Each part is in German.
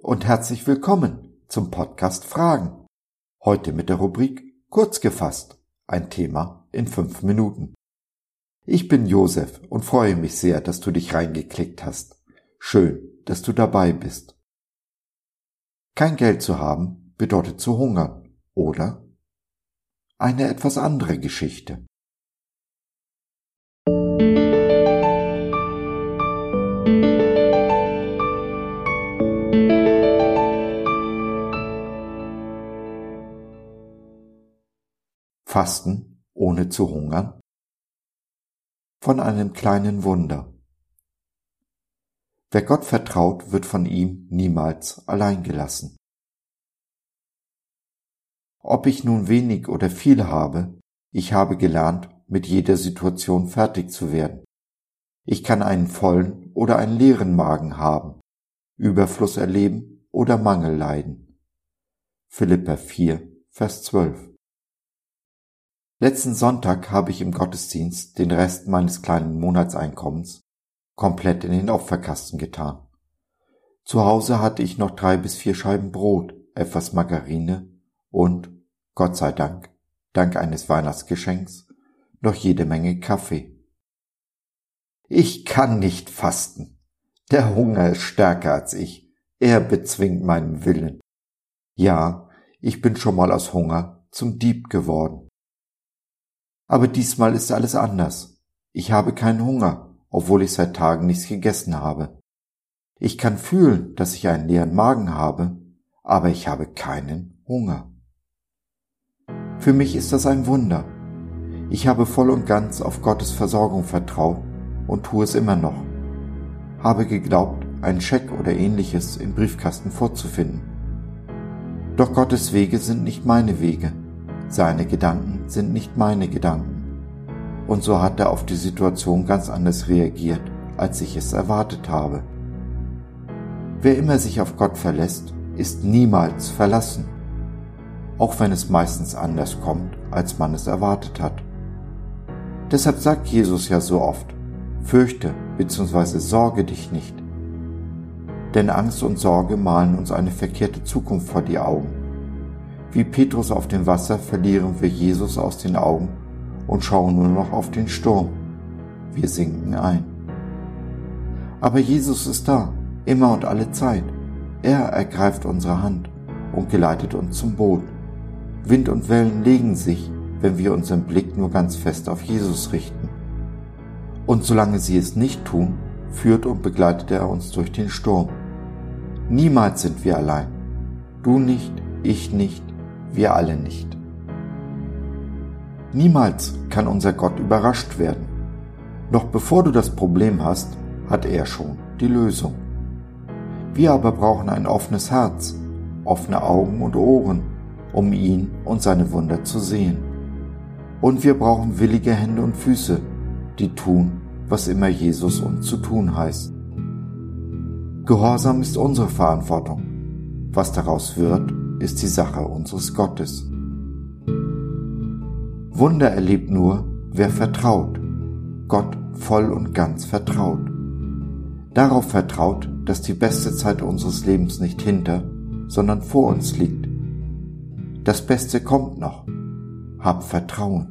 und herzlich willkommen zum Podcast Fragen. Heute mit der Rubrik Kurz gefasst, ein Thema in fünf Minuten. Ich bin Josef und freue mich sehr, dass du dich reingeklickt hast. Schön, dass du dabei bist. Kein Geld zu haben bedeutet zu hungern, oder? Eine etwas andere Geschichte. Fasten ohne zu hungern? Von einem kleinen Wunder. Wer Gott vertraut, wird von ihm niemals allein gelassen. Ob ich nun wenig oder viel habe, ich habe gelernt, mit jeder Situation fertig zu werden. Ich kann einen vollen oder einen leeren Magen haben, Überfluss erleben oder Mangel leiden. Philippa 4, Vers 12 Letzten Sonntag habe ich im Gottesdienst den Rest meines kleinen Monatseinkommens komplett in den Opferkasten getan. Zu Hause hatte ich noch drei bis vier Scheiben Brot, etwas Margarine und, Gott sei Dank, dank eines Weihnachtsgeschenks, noch jede Menge Kaffee. Ich kann nicht fasten. Der Hunger ist stärker als ich. Er bezwingt meinen Willen. Ja, ich bin schon mal aus Hunger zum Dieb geworden. Aber diesmal ist alles anders. Ich habe keinen Hunger, obwohl ich seit Tagen nichts gegessen habe. Ich kann fühlen, dass ich einen leeren Magen habe, aber ich habe keinen Hunger. Für mich ist das ein Wunder. Ich habe voll und ganz auf Gottes Versorgung vertraut und tue es immer noch. Habe geglaubt, einen Scheck oder ähnliches im Briefkasten vorzufinden. Doch Gottes Wege sind nicht meine Wege seine Gedanken sind nicht meine Gedanken. Und so hat er auf die Situation ganz anders reagiert, als ich es erwartet habe. Wer immer sich auf Gott verlässt, ist niemals verlassen, auch wenn es meistens anders kommt, als man es erwartet hat. Deshalb sagt Jesus ja so oft, fürchte bzw. sorge dich nicht. Denn Angst und Sorge malen uns eine verkehrte Zukunft vor die Augen wie Petrus auf dem Wasser verlieren wir Jesus aus den Augen und schauen nur noch auf den Sturm. Wir sinken ein. Aber Jesus ist da, immer und alle Zeit. Er ergreift unsere Hand und geleitet uns zum Boot. Wind und Wellen legen sich, wenn wir unseren Blick nur ganz fest auf Jesus richten. Und solange sie es nicht tun, führt und begleitet er uns durch den Sturm. Niemals sind wir allein. Du nicht, ich nicht, wir alle nicht. Niemals kann unser Gott überrascht werden. Noch bevor du das Problem hast, hat er schon die Lösung. Wir aber brauchen ein offenes Herz, offene Augen und Ohren, um ihn und seine Wunder zu sehen. Und wir brauchen willige Hände und Füße, die tun, was immer Jesus uns zu tun heißt. Gehorsam ist unsere Verantwortung. Was daraus wird, ist die Sache unseres Gottes. Wunder erlebt nur, wer vertraut, Gott voll und ganz vertraut. Darauf vertraut, dass die beste Zeit unseres Lebens nicht hinter, sondern vor uns liegt. Das Beste kommt noch. Hab Vertrauen.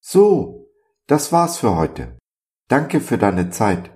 So, das war's für heute. Danke für deine Zeit.